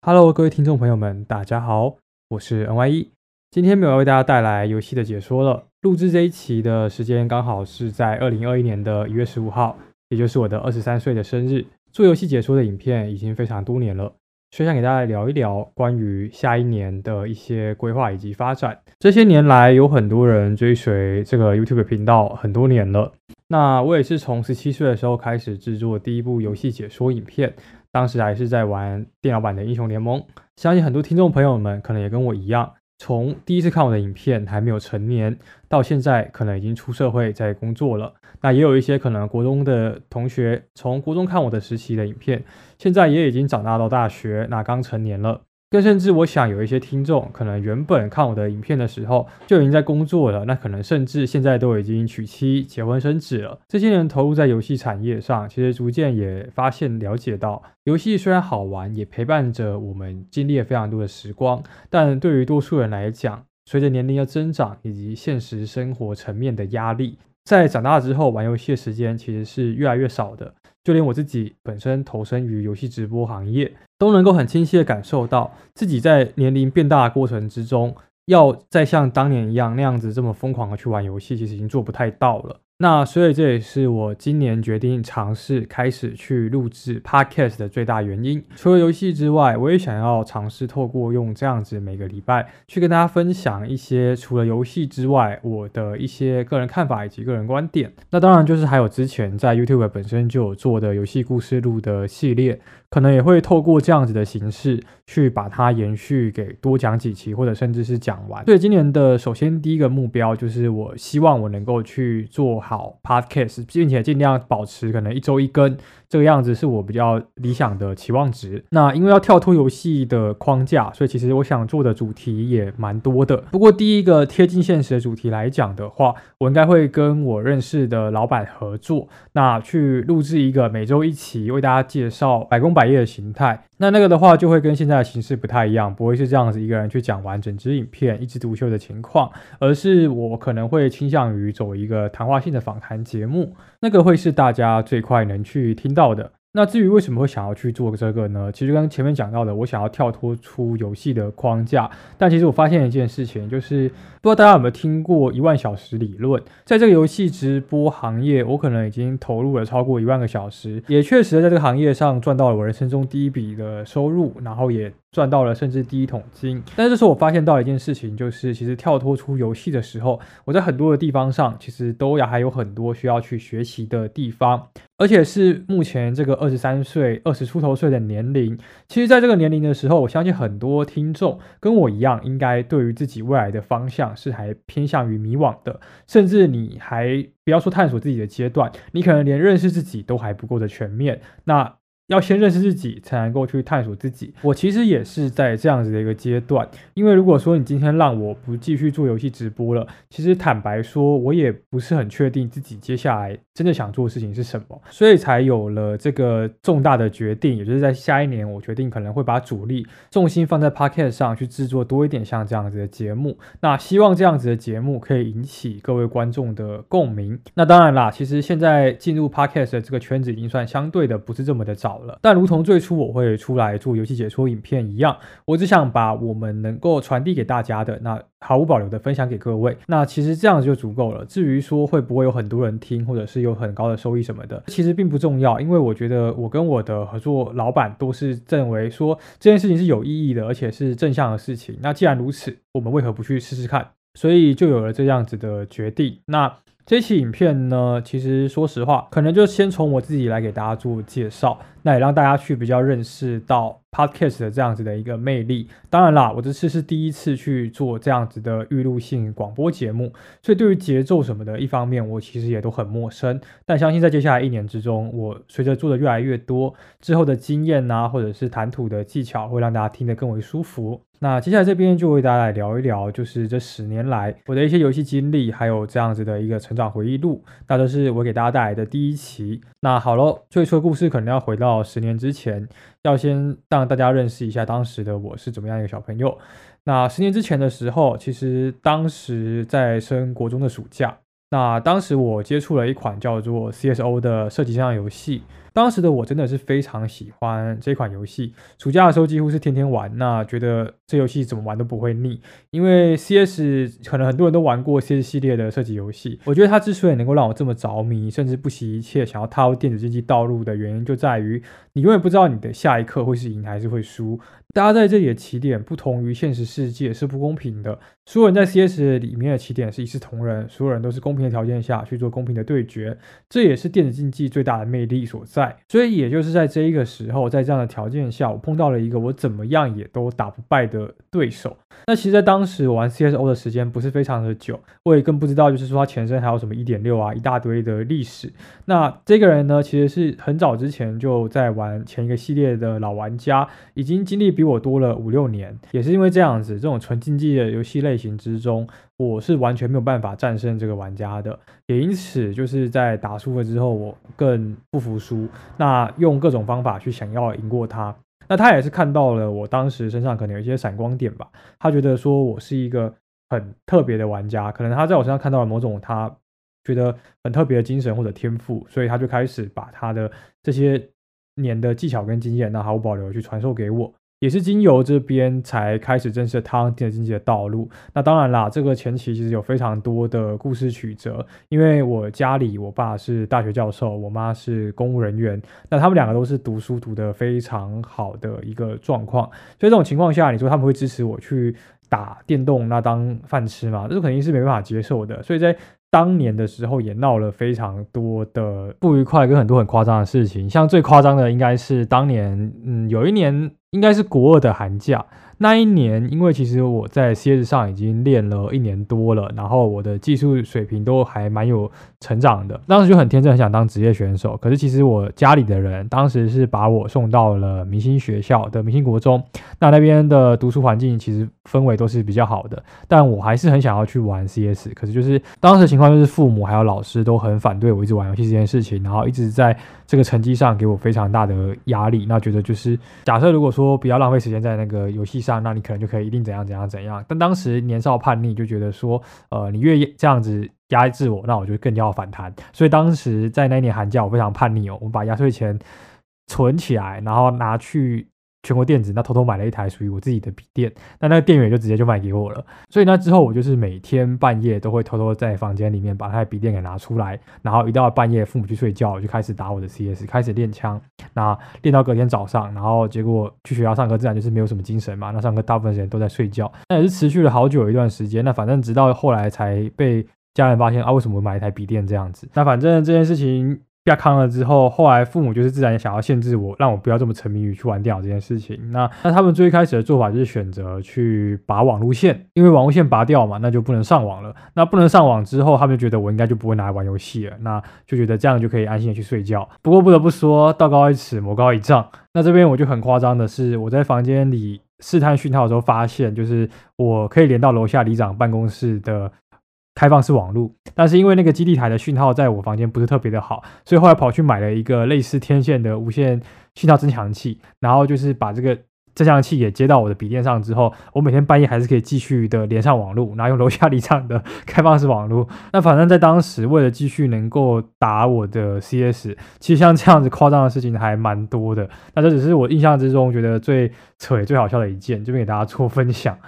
Hello，各位听众朋友们，大家好，我是 NYE，今天没有为大家带来游戏的解说了。录制这一期的时间刚好是在二零二一年的一月十五号，也就是我的二十三岁的生日。做游戏解说的影片已经非常多年了，所以想给大家聊一聊关于下一年的一些规划以及发展。这些年来，有很多人追随这个 YouTube 频道很多年了。那我也是从十七岁的时候开始制作第一部游戏解说影片。当时还是在玩电脑版的英雄联盟，相信很多听众朋友们可能也跟我一样，从第一次看我的影片还没有成年，到现在可能已经出社会在工作了。那也有一些可能国中的同学，从国中看我的时期的影片，现在也已经长大到大学，那刚成年了。更甚至，我想有一些听众可能原本看我的影片的时候就已经在工作了，那可能甚至现在都已经娶妻、结婚、生子了。这些年投入在游戏产业上，其实逐渐也发现、了解到，游戏虽然好玩，也陪伴着我们经历了非常多的时光，但对于多数人来讲，随着年龄的增长以及现实生活层面的压力，在长大之后玩游戏的时间其实是越来越少的。就连我自己本身投身于游戏直播行业，都能够很清晰的感受到，自己在年龄变大的过程之中，要再像当年一样那样子这么疯狂的去玩游戏，其实已经做不太到了。那所以这也是我今年决定尝试开始去录制 podcast 的最大原因。除了游戏之外，我也想要尝试透过用这样子每个礼拜去跟大家分享一些除了游戏之外我的一些个人看法以及个人观点。那当然就是还有之前在 YouTube 本身就有做的游戏故事录的系列。可能也会透过这样子的形式去把它延续给多讲几期，或者甚至是讲完。所以今年的首先第一个目标就是，我希望我能够去做好 podcast，并且尽量保持可能一周一更。这个样子是我比较理想的期望值。那因为要跳脱游戏的框架，所以其实我想做的主题也蛮多的。不过第一个贴近现实的主题来讲的话，我应该会跟我认识的老板合作，那去录制一个每周一期，为大家介绍百工百业的形态。那那个的话就会跟现在的形式不太一样，不会是这样子一个人去讲完整支影片一枝独秀的情况，而是我可能会倾向于走一个谈话性的访谈节目，那个会是大家最快能去听到的。那至于为什么会想要去做这个呢？其实刚前面讲到的，我想要跳脱出游戏的框架。但其实我发现一件事情，就是不知道大家有没有听过一万小时理论？在这个游戏直播行业，我可能已经投入了超过一万个小时，也确实在这个行业上赚到了我人生中第一笔的收入，然后也。赚到了甚至第一桶金，但是这时候我发现到一件事情，就是其实跳脱出游戏的时候，我在很多的地方上其实都要还有很多需要去学习的地方，而且是目前这个二十三岁、二十出头岁的年龄。其实，在这个年龄的时候，我相信很多听众跟我一样，应该对于自己未来的方向是还偏向于迷惘的，甚至你还不要说探索自己的阶段，你可能连认识自己都还不够的全面。那要先认识自己，才能够去探索自己。我其实也是在这样子的一个阶段，因为如果说你今天让我不继续做游戏直播了，其实坦白说，我也不是很确定自己接下来真的想做的事情是什么，所以才有了这个重大的决定，也就是在下一年，我决定可能会把主力重心放在 podcast 上去制作多一点像这样子的节目。那希望这样子的节目可以引起各位观众的共鸣。那当然啦，其实现在进入 podcast 的这个圈子已经算相对的不是这么的早。但如同最初我会出来做游戏解说影片一样，我只想把我们能够传递给大家的，那毫无保留的分享给各位。那其实这样子就足够了。至于说会不会有很多人听，或者是有很高的收益什么的，其实并不重要。因为我觉得我跟我的合作老板都是认为说这件事情是有意义的，而且是正向的事情。那既然如此，我们为何不去试试看？所以就有了这样子的决定。那。这期影片呢，其实说实话，可能就先从我自己来给大家做介绍，那也让大家去比较认识到 podcast 的这样子的一个魅力。当然啦，我这次是第一次去做这样子的预录性广播节目，所以对于节奏什么的，一方面我其实也都很陌生。但相信在接下来一年之中，我随着做的越来越多之后的经验呐，或者是谈吐的技巧，会让大家听得更为舒服。那接下来这边就为大家来聊一聊，就是这十年来我的一些游戏经历，还有这样子的一个成长回忆录，那这是我给大家带来的第一期。那好了，最初的故事可能要回到十年之前，要先让大家认识一下当时的我是怎么样一个小朋友。那十年之前的时候，其实当时在升国中的暑假，那当时我接触了一款叫做 CSO 的射击枪游戏。当时的我真的是非常喜欢这款游戏，暑假的时候几乎是天天玩。那觉得这游戏怎么玩都不会腻，因为 CS 可能很多人都玩过 CS 系列的射击游戏。我觉得它之所以能够让我这么着迷，甚至不惜一切想要踏入电子竞技道路的原因，就在于你永远不知道你的下一刻会是赢还是会输。大家在这里的起点不同于现实世界是不公平的。所有人在 CS 里面的起点是一视同仁，所有人都是公平的条件下去做公平的对决，这也是电子竞技最大的魅力所在。在所以也就是在这一个时候，在这样的条件下，我碰到了一个我怎么样也都打不败的对手。那其实，在当时我玩 CSO 的时间不是非常的久，我也更不知道，就是说它前身还有什么一点六啊，一大堆的历史。那这个人呢，其实是很早之前就在玩前一个系列的老玩家，已经经历比我多了五六年。也是因为这样子，这种纯竞技的游戏类。型之中，我是完全没有办法战胜这个玩家的，也因此就是在打输了之后，我更不服输，那用各种方法去想要赢过他。那他也是看到了我当时身上可能有一些闪光点吧，他觉得说我是一个很特别的玩家，可能他在我身上看到了某种他觉得很特别的精神或者天赋，所以他就开始把他的这些年的技巧跟经验，那毫无保留去传授给我。也是经由这边才开始正式踏上电子竞技的道路。那当然啦，这个前期其实有非常多的故事曲折。因为我家里，我爸是大学教授，我妈是公务人员，那他们两个都是读书读得非常好的一个状况。所以这种情况下，你说他们会支持我去打电动，那当饭吃吗？这肯定是没办法接受的。所以在当年的时候也闹了非常多的不愉快，跟很多很夸张的事情。像最夸张的应该是当年，嗯，有一年应该是国二的寒假。那一年，因为其实我在 CS 上已经练了一年多了，然后我的技术水平都还蛮有成长的。当时就很天真，很想当职业选手。可是其实我家里的人当时是把我送到了明星学校的明星国中，那那边的读书环境其实氛围都是比较好的。但我还是很想要去玩 CS，可是就是当时情况就是父母还有老师都很反对我一直玩游戏这件事情，然后一直在这个成绩上给我非常大的压力。那觉得就是假设如果说不要浪费时间在那个游戏。那你可能就可以一定怎样怎样怎样，但当时年少叛逆，就觉得说，呃，你越这样子压制我，那我就更加要反弹。所以当时在那年寒假，我非常叛逆哦，我们把压岁钱存起来，然后拿去。全国电子那偷偷买了一台属于我自己的笔电，那那个店员就直接就卖给我了。所以那之后我就是每天半夜都会偷偷在房间里面把那台笔电给拿出来，然后一到半夜父母去睡觉，我就开始打我的 CS，开始练枪。那练到隔天早上，然后结果去学校上课自然就是没有什么精神嘛。那上课大部分时间都在睡觉，那也是持续了好久一段时间。那反正直到后来才被家人发现啊，为什么买一台笔电这样子？那反正这件事情。下康了之后，后来父母就是自然想要限制我，让我不要这么沉迷于去玩电脑这件事情。那那他们最开始的做法就是选择去拔网路线，因为网路线拔掉嘛，那就不能上网了。那不能上网之后，他们就觉得我应该就不会拿来玩游戏了，那就觉得这样就可以安心的去睡觉。不过不得不说，道高一尺，魔高一丈。那这边我就很夸张的是，我在房间里试探讯号的时候，发现就是我可以连到楼下里长办公室的。开放式网络，但是因为那个基地台的讯号在我房间不是特别的好，所以后来跑去买了一个类似天线的无线讯号增强器，然后就是把这个增强器也接到我的笔电上之后，我每天半夜还是可以继续的连上网络，然后用楼下离场的开放式网络。那反正在当时为了继续能够打我的 CS，其实像这样子夸张的事情还蛮多的。那这只是我印象之中觉得最扯也最好笑的一件，这边给大家做分享。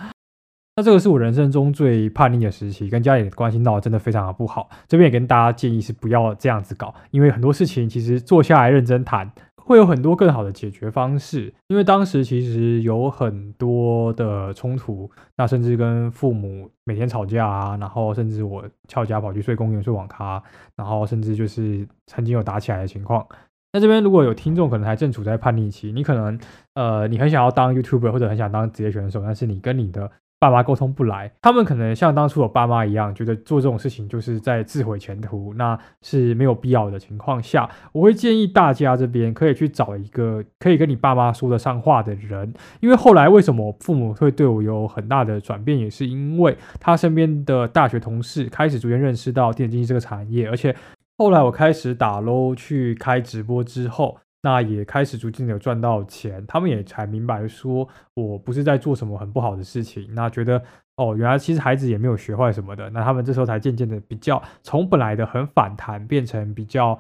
那这个是我人生中最叛逆的时期，跟家里的关系闹得真的非常的不好。这边也跟大家建议是不要这样子搞，因为很多事情其实坐下来认真谈，会有很多更好的解决方式。因为当时其实有很多的冲突，那甚至跟父母每天吵架啊，然后甚至我翘家跑去睡公园、睡网咖，然后甚至就是曾经有打起来的情况。那这边如果有听众可能还正处在叛逆期，你可能呃你很想要当 YouTuber 或者很想当职业选手，但是你跟你的爸妈沟通不来，他们可能像当初我爸妈一样，觉得做这种事情就是在自毁前途，那是没有必要的情况下，我会建议大家这边可以去找一个可以跟你爸妈说得上话的人，因为后来为什么父母会对我有很大的转变，也是因为他身边的大学同事开始逐渐认识到电子竞技这个产业，而且后来我开始打撸去开直播之后。那也开始逐渐的有赚到钱，他们也才明白说我不是在做什么很不好的事情。那觉得哦，原来其实孩子也没有学坏什么的。那他们这时候才渐渐的比较从本来的很反弹变成比较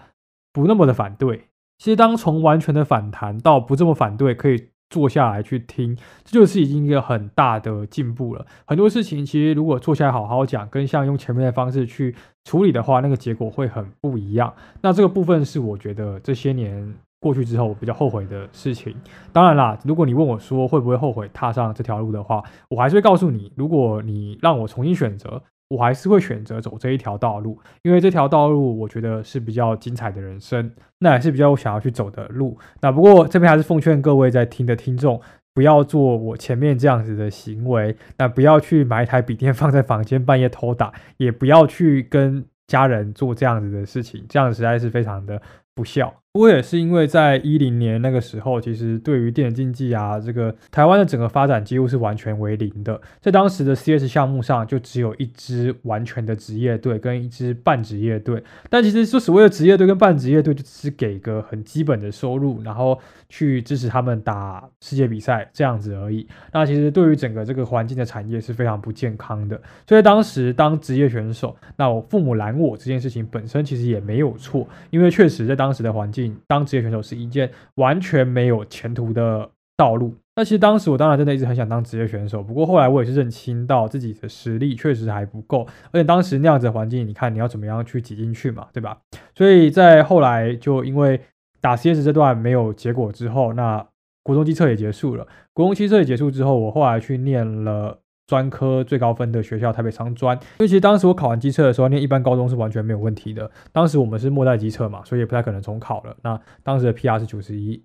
不那么的反对。其实当从完全的反弹到不这么反对，可以坐下来去听，这就是已经一个很大的进步了。很多事情其实如果坐下来好好讲，跟像用前面的方式去处理的话，那个结果会很不一样。那这个部分是我觉得这些年过去之后我比较后悔的事情。当然啦，如果你问我说会不会后悔踏上这条路的话，我还是会告诉你，如果你让我重新选择。我还是会选择走这一条道路，因为这条道路我觉得是比较精彩的人生，那也是比较想要去走的路。那不过这边还是奉劝各位在听的听众，不要做我前面这样子的行为，那不要去买一台笔电放在房间半夜偷打，也不要去跟家人做这样子的事情，这样实在是非常的不孝。不过也是因为在一零年那个时候，其实对于电子竞技啊，这个台湾的整个发展几乎是完全为零的。在当时的 CS 项目上，就只有一支完全的职业队跟一支半职业队。但其实说所谓的职业队跟半职业队，就只是给个很基本的收入，然后去支持他们打世界比赛这样子而已。那其实对于整个这个环境的产业是非常不健康的。所以当时当职业选手，那我父母拦我这件事情本身其实也没有错，因为确实在当时的环境。当职业选手是一件完全没有前途的道路。那其实当时我当然真的一直很想当职业选手，不过后来我也是认清到自己的实力确实还不够，而且当时那样子的环境，你看你要怎么样去挤进去嘛，对吧？所以在后来就因为打 CS 这段没有结果之后，那国中机测也结束了。国中机测也结束之后，我后来去念了。专科最高分的学校台北商专，因为其实当时我考完机测的时候，念一般高中是完全没有问题的。当时我们是末代机测嘛，所以也不太可能重考了。那当时的 PR 是九十一，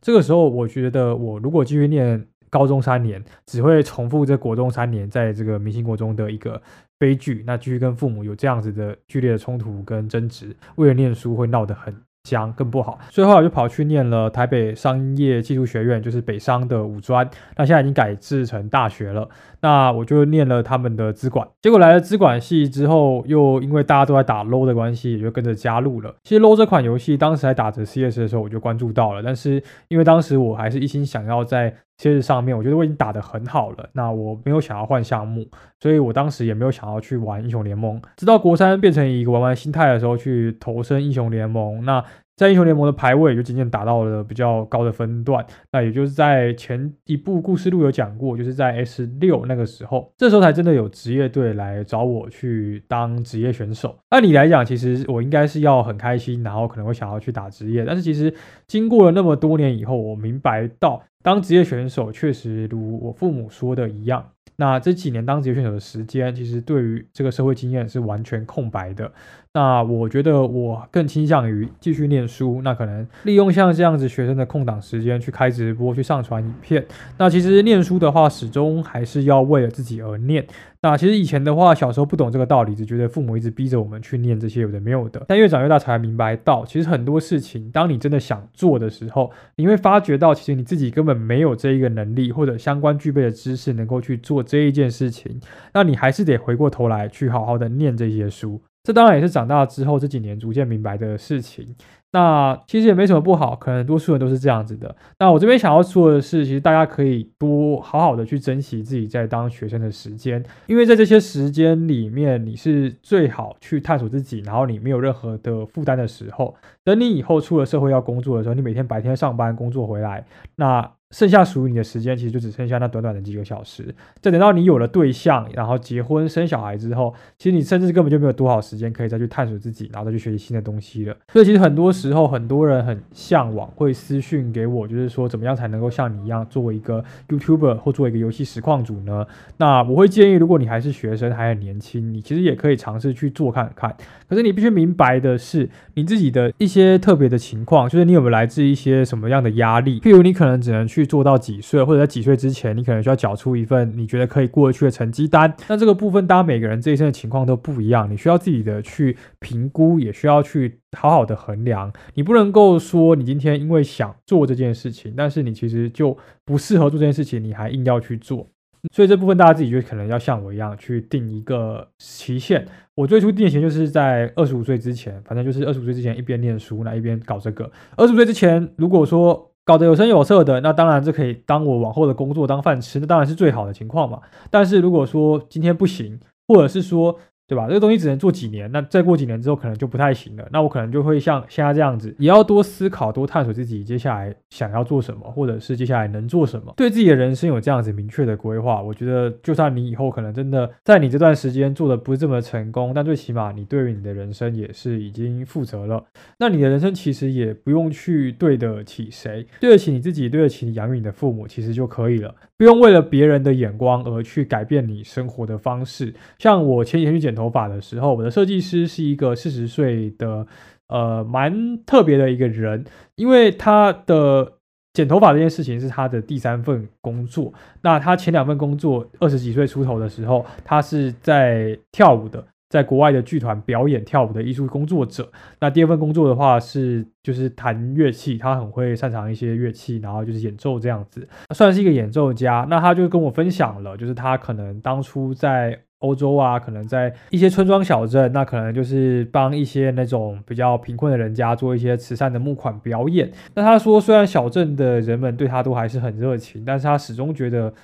这个时候我觉得我如果继续念高中三年，只会重复这国中三年在这个明星国中的一个悲剧。那继续跟父母有这样子的剧烈的冲突跟争执，为了念书会闹得很。将更不好，所以后来我就跑去念了台北商业技术学院，就是北商的五专。那现在已经改制成大学了。那我就念了他们的资管，结果来了资管系之后，又因为大家都在打 LO 的关系，也就跟着加入了。其实 LO 这款游戏当时还打着 CS 的时候，我就关注到了。但是因为当时我还是一心想要在其实上面，我觉得我已经打得很好了，那我没有想要换项目，所以我当时也没有想要去玩英雄联盟。直到国三变成一个玩玩心态的时候，去投身英雄联盟。那在英雄联盟的排位就渐渐打到了比较高的分段，那也就是在前一部故事录有讲过，就是在 S 六那个时候，这时候才真的有职业队来找我去当职业选手。按理来讲，其实我应该是要很开心，然后可能会想要去打职业，但是其实经过了那么多年以后，我明白到当职业选手确实如我父母说的一样。那这几年当职业选手的时间，其实对于这个社会经验是完全空白的。那我觉得我更倾向于继续念书，那可能利用像这样子学生的空档时间去开直播，去上传影片。那其实念书的话，始终还是要为了自己而念。那其实以前的话，小时候不懂这个道理，只觉得父母一直逼着我们去念这些有的没有的。但越长越大才明白到，其实很多事情，当你真的想做的时候，你会发觉到，其实你自己根本没有这一个能力或者相关具备的知识，能够去做这一件事情。那你还是得回过头来去好好的念这些书。这当然也是长大之后这几年逐渐明白的事情。那其实也没什么不好，可能多数人都是这样子的。那我这边想要说的是，其实大家可以多好好的去珍惜自己在当学生的时间，因为在这些时间里面，你是最好去探索自己，然后你没有任何的负担的时候。等你以后出了社会要工作的时候，你每天白天上班工作回来，那。剩下属于你的时间，其实就只剩下那短短的几个小时。再等到你有了对象，然后结婚生小孩之后，其实你甚至根本就没有多少时间可以再去探索自己，然后再去学习新的东西了。所以其实很多时候，很多人很向往会私讯给我，就是说怎么样才能够像你一样作为一个 YouTuber 或做一个游戏实况主呢？那我会建议，如果你还是学生，还很年轻，你其实也可以尝试去做看看。可是你必须明白的是，你自己的一些特别的情况，就是你有没有来自一些什么样的压力？譬如你可能只能去。去做到几岁，或者在几岁之前，你可能需要缴出一份你觉得可以过得去的成绩单。那这个部分，当然每个人这一生的情况都不一样，你需要自己的去评估，也需要去好好的衡量。你不能够说你今天因为想做这件事情，但是你其实就不适合做这件事情，你还硬要去做。所以这部分大家自己就可能要像我一样去定一个期限。我最初定的期限就是在二十五岁之前，反正就是二十五岁之前一边念书，那一边搞这个。二十五岁之前，如果说搞得有声有色的，那当然这可以当我往后的工作当饭吃，那当然是最好的情况嘛。但是如果说今天不行，或者是说对吧？这个东西只能做几年，那再过几年之后可能就不太行了。那我可能就会像现在这样子，也要多思考、多探索自己接下来想要做什么，或者是接下来能做什么，对自己的人生有这样子明确的规划。我觉得，就算你以后可能真的在你这段时间做的不是这么成功，但最起码你对于你的人生也是已经负责了。那你的人生其实也不用去对得起谁，对得起你自己，对得起你养育你的父母，其实就可以了。不用为了别人的眼光而去改变你生活的方式。像我前几天去剪头发的时候，我的设计师是一个四十岁的，呃，蛮特别的一个人，因为他的剪头发这件事情是他的第三份工作。那他前两份工作，二十几岁出头的时候，他是在跳舞的。在国外的剧团表演跳舞的艺术工作者，那第二份工作的话是就是弹乐器，他很会擅长一些乐器，然后就是演奏这样子，算是一个演奏家。那他就跟我分享了，就是他可能当初在欧洲啊，可能在一些村庄小镇，那可能就是帮一些那种比较贫困的人家做一些慈善的募款表演。那他说，虽然小镇的人们对他都还是很热情，但是他始终觉得。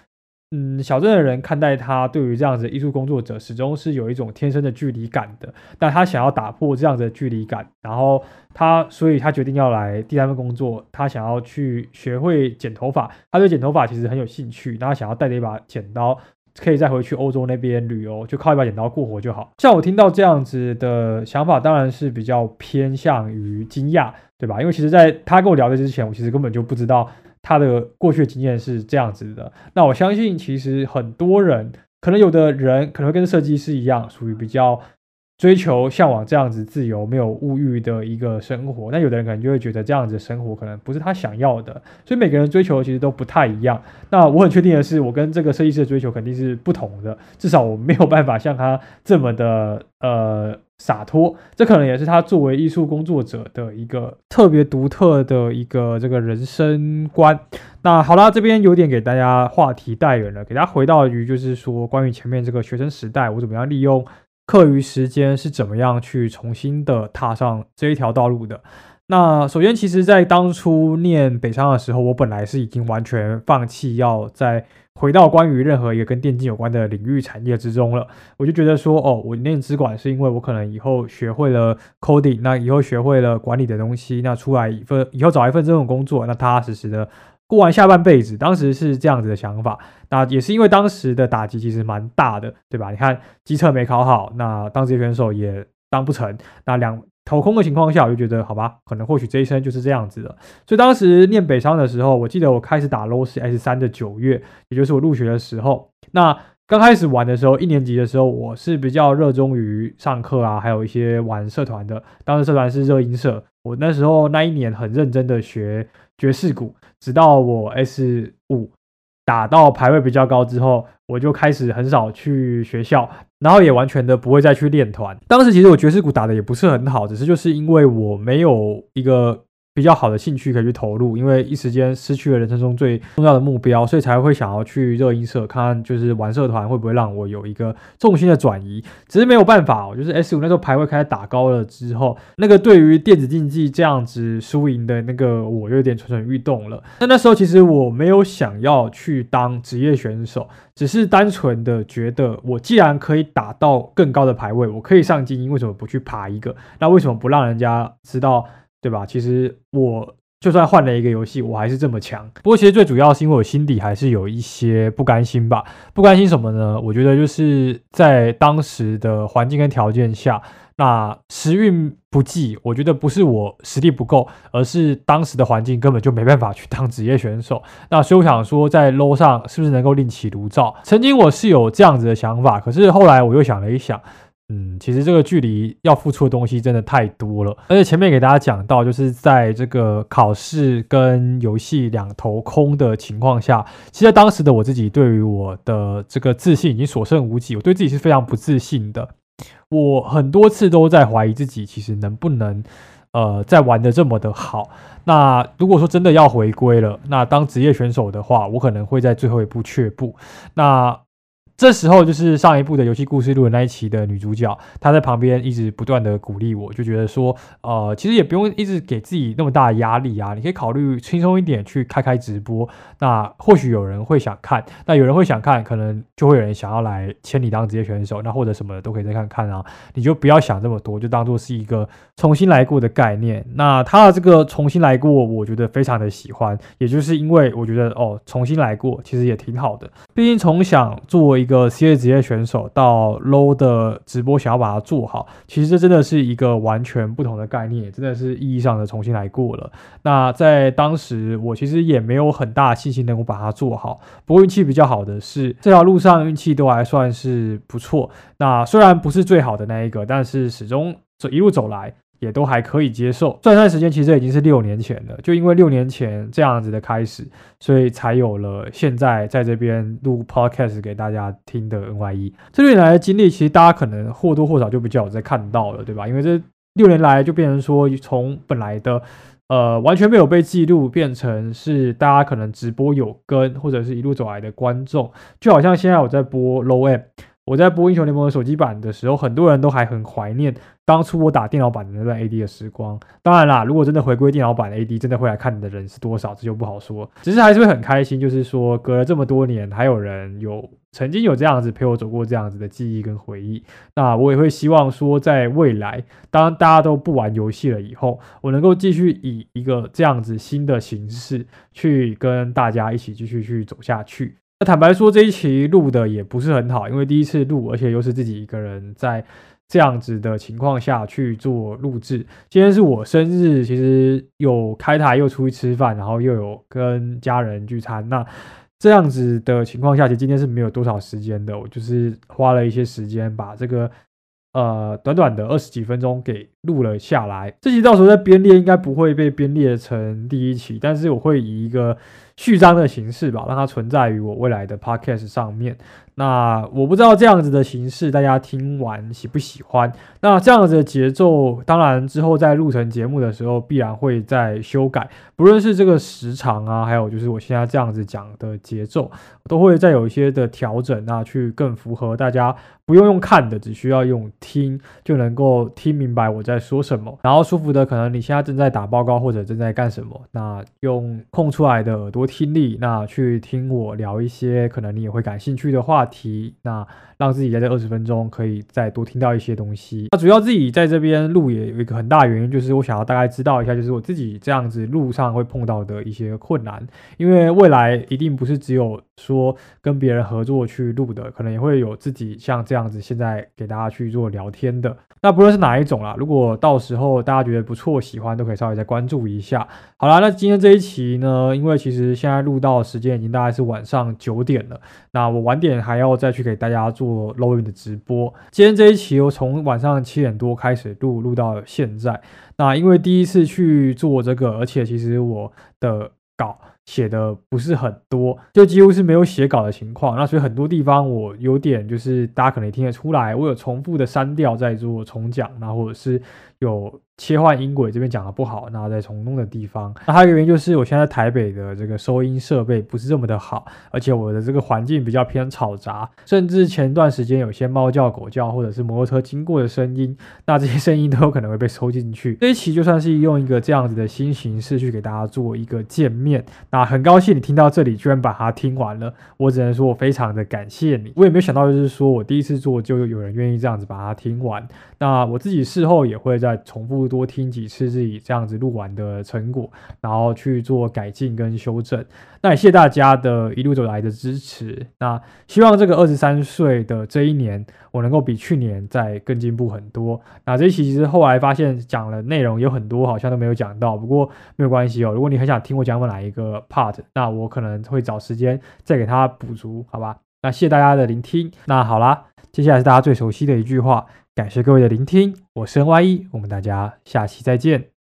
嗯，小镇的人看待他，对于这样子艺术工作者，始终是有一种天生的距离感的。但他想要打破这样子的距离感，然后他，所以他决定要来第三份工作。他想要去学会剪头发，他对剪头发其实很有兴趣。那他想要带着一把剪刀，可以再回去欧洲那边旅游，就靠一把剪刀过活就好。像我听到这样子的想法，当然是比较偏向于惊讶，对吧？因为其实在他跟我聊的之前，我其实根本就不知道。他的过去经验是这样子的，那我相信其实很多人，可能有的人可能会跟设计师一样，属于比较追求、向往这样子自由、没有物欲的一个生活。那有的人可能就会觉得这样子生活可能不是他想要的，所以每个人追求其实都不太一样。那我很确定的是，我跟这个设计师的追求肯定是不同的，至少我没有办法像他这么的呃。洒脱，这可能也是他作为艺术工作者的一个特别独特的一个这个人生观。那好啦，这边有点给大家话题带远了，给大家回到于就是说关于前面这个学生时代，我怎么样利用课余时间是怎么样去重新的踏上这一条道路的。那首先，其实在当初念北商的时候，我本来是已经完全放弃要再。回到关于任何一个跟电竞有关的领域产业之中了，我就觉得说，哦，我念资管是因为我可能以后学会了 coding，那以后学会了管理的东西，那出来一份以后找一份这种工作，那踏踏实实的过完下半辈子。当时是这样子的想法，那也是因为当时的打击其实蛮大的，对吧？你看机测没考好，那当职业选手也当不成，那两。投空的情况下，我就觉得好吧，可能或许这一生就是这样子的。所以当时念北商的时候，我记得我开始打 l o s S 三的九月，也就是我入学的时候。那刚开始玩的时候，一年级的时候，我是比较热衷于上课啊，还有一些玩社团的。当时社团是热音社，我那时候那一年很认真的学爵士鼓，直到我 S 五打到排位比较高之后。我就开始很少去学校，然后也完全的不会再去练团。当时其实我爵士鼓打的也不是很好，只是就是因为我没有一个。比较好的兴趣可以去投入，因为一时间失去了人生中最重要的目标，所以才会想要去热音社看看，就是玩社团会不会让我有一个重心的转移。只是没有办法，就是 S 五那时候排位开始打高了之后，那个对于电子竞技这样子输赢的那个我有点蠢蠢欲动了。那那时候其实我没有想要去当职业选手，只是单纯的觉得我既然可以打到更高的排位，我可以上精英，为什么不去爬一个？那为什么不让人家知道？对吧？其实我就算换了一个游戏，我还是这么强。不过其实最主要是因为我心底还是有一些不甘心吧。不甘心什么呢？我觉得就是在当时的环境跟条件下，那时运不济。我觉得不是我实力不够，而是当时的环境根本就没办法去当职业选手。那所以我想说，在 low 上是不是能够另起炉灶？曾经我是有这样子的想法，可是后来我又想了一想。嗯，其实这个距离要付出的东西真的太多了，而且前面给大家讲到，就是在这个考试跟游戏两头空的情况下，其实当时的我自己对于我的这个自信已经所剩无几，我对自己是非常不自信的，我很多次都在怀疑自己，其实能不能呃再玩的这么的好。那如果说真的要回归了，那当职业选手的话，我可能会在最后一步却步。那这时候就是上一部的游戏故事录的那一期的女主角，她在旁边一直不断的鼓励我，就觉得说，呃，其实也不用一直给自己那么大的压力啊，你可以考虑轻松一点去开开直播，那或许有人会想看，那有人会想看，可能就会有人想要来签你当职业选手，那或者什么都可以再看看啊，你就不要想这么多，就当做是一个重新来过的概念。那他的这个重新来过，我觉得非常的喜欢，也就是因为我觉得哦，重新来过其实也挺好的，毕竟从想做一一一个 C A 职业选手到 low 的直播，想要把它做好，其实这真的是一个完全不同的概念，真的是意义上的重新来过了。那在当时，我其实也没有很大信心能够把它做好。不过运气比较好的是，这条路上运气都还算是不错。那虽然不是最好的那一个，但是始终这一路走来。也都还可以接受。算算时间，其实已经是六年前了。就因为六年前这样子的开始，所以才有了现在在这边录 podcast 给大家听的 NYE。这六年来的经历，其实大家可能或多或少就比较有在看到了，对吧？因为这六年来就变成说，从本来的呃完全没有被记录，变成是大家可能直播有跟，或者是一路走来的观众，就好像现在我在播 Low M。我在播英雄联盟的手机版的时候，很多人都还很怀念当初我打电脑版的那段 AD 的时光。当然啦，如果真的回归电脑版 AD，真的会来看你的人是多少，这就不好说。只是还是会很开心，就是说隔了这么多年，还有人有曾经有这样子陪我走过这样子的记忆跟回忆。那我也会希望说，在未来，当大家都不玩游戏了以后，我能够继续以一个这样子新的形式去跟大家一起继续去走下去。那坦白说，这一期录的也不是很好，因为第一次录，而且又是自己一个人在这样子的情况下去做录制。今天是我生日，其实有开台又出去吃饭，然后又有跟家人聚餐。那这样子的情况下，其实今天是没有多少时间的。我就是花了一些时间把这个呃短短的二十几分钟给录了下来。这期到时候在编列应该不会被编列成第一期，但是我会以一个。序章的形式吧，让它存在于我未来的 podcast 上面。那我不知道这样子的形式大家听完喜不喜欢？那这样子的节奏，当然之后在录成节目的时候必然会再修改，不论是这个时长啊，还有就是我现在这样子讲的节奏，都会再有一些的调整，那去更符合大家不用用看的，只需要用听就能够听明白我在说什么。然后舒服的，可能你现在正在打报告或者正在干什么，那用空出来的耳朵听力，那去听我聊一些可能你也会感兴趣的话。题那让自己在这二十分钟可以再多听到一些东西。那主要自己在这边录也有一个很大原因，就是我想要大概知道一下，就是我自己这样子路上会碰到的一些困难。因为未来一定不是只有说跟别人合作去录的，可能也会有自己像这样子现在给大家去做聊天的。那不论是哪一种啦，如果到时候大家觉得不错、喜欢，都可以稍微再关注一下。好啦，那今天这一期呢，因为其实现在录到时间已经大概是晚上九点了，那我晚点还要再去给大家做 low 的直播。今天这一期我从晚上七点多开始录，录到现在。那因为第一次去做这个，而且其实我的稿写的不是很多，就几乎是没有写稿的情况。那所以很多地方我有点就是大家可能听得出来，我有重复的删掉在做重讲，那或者是有。切换音轨这边讲的不好，那在重弄的地方，那还有一个原因就是我现在台北的这个收音设备不是这么的好，而且我的这个环境比较偏吵杂，甚至前段时间有些猫叫、狗叫或者是摩托车经过的声音，那这些声音都有可能会被收进去。这一期就算是用一个这样子的新形式去给大家做一个见面，那很高兴你听到这里居然把它听完了，我只能说我非常的感谢你。我也没有想到就是说我第一次做就有人愿意这样子把它听完，那我自己事后也会再重复。多听几次自己这样子录完的成果，然后去做改进跟修正。那也谢大家的一路走来的支持。那希望这个二十三岁的这一年，我能够比去年再更进步很多。那这一期其实后来发现讲了内容有很多好像都没有讲到，不过没有关系哦。如果你很想听我讲哪一个 part，那我可能会找时间再给他补足，好吧？那谢谢大家的聆听。那好啦，接下来是大家最熟悉的一句话。感谢各位的聆听，我是 NY 一，我们大家下期再见。